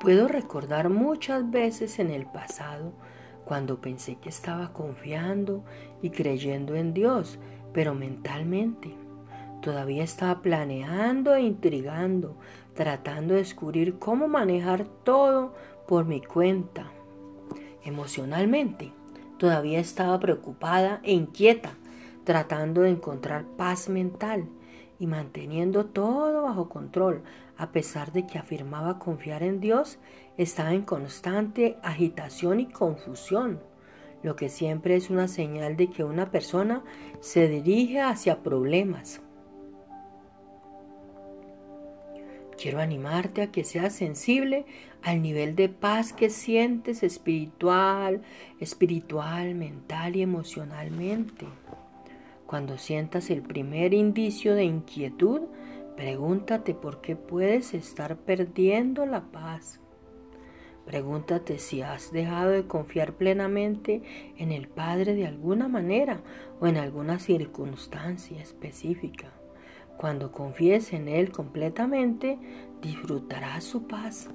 Puedo recordar muchas veces en el pasado cuando pensé que estaba confiando y creyendo en Dios, pero mentalmente. Todavía estaba planeando e intrigando, tratando de descubrir cómo manejar todo por mi cuenta. Emocionalmente, todavía estaba preocupada e inquieta, tratando de encontrar paz mental y manteniendo todo bajo control, a pesar de que afirmaba confiar en Dios, estaba en constante agitación y confusión, lo que siempre es una señal de que una persona se dirige hacia problemas. Quiero animarte a que seas sensible al nivel de paz que sientes espiritual, espiritual, mental y emocionalmente. Cuando sientas el primer indicio de inquietud, pregúntate por qué puedes estar perdiendo la paz. Pregúntate si has dejado de confiar plenamente en el Padre de alguna manera o en alguna circunstancia específica. Cuando confíes en Él completamente, disfrutarás su paz.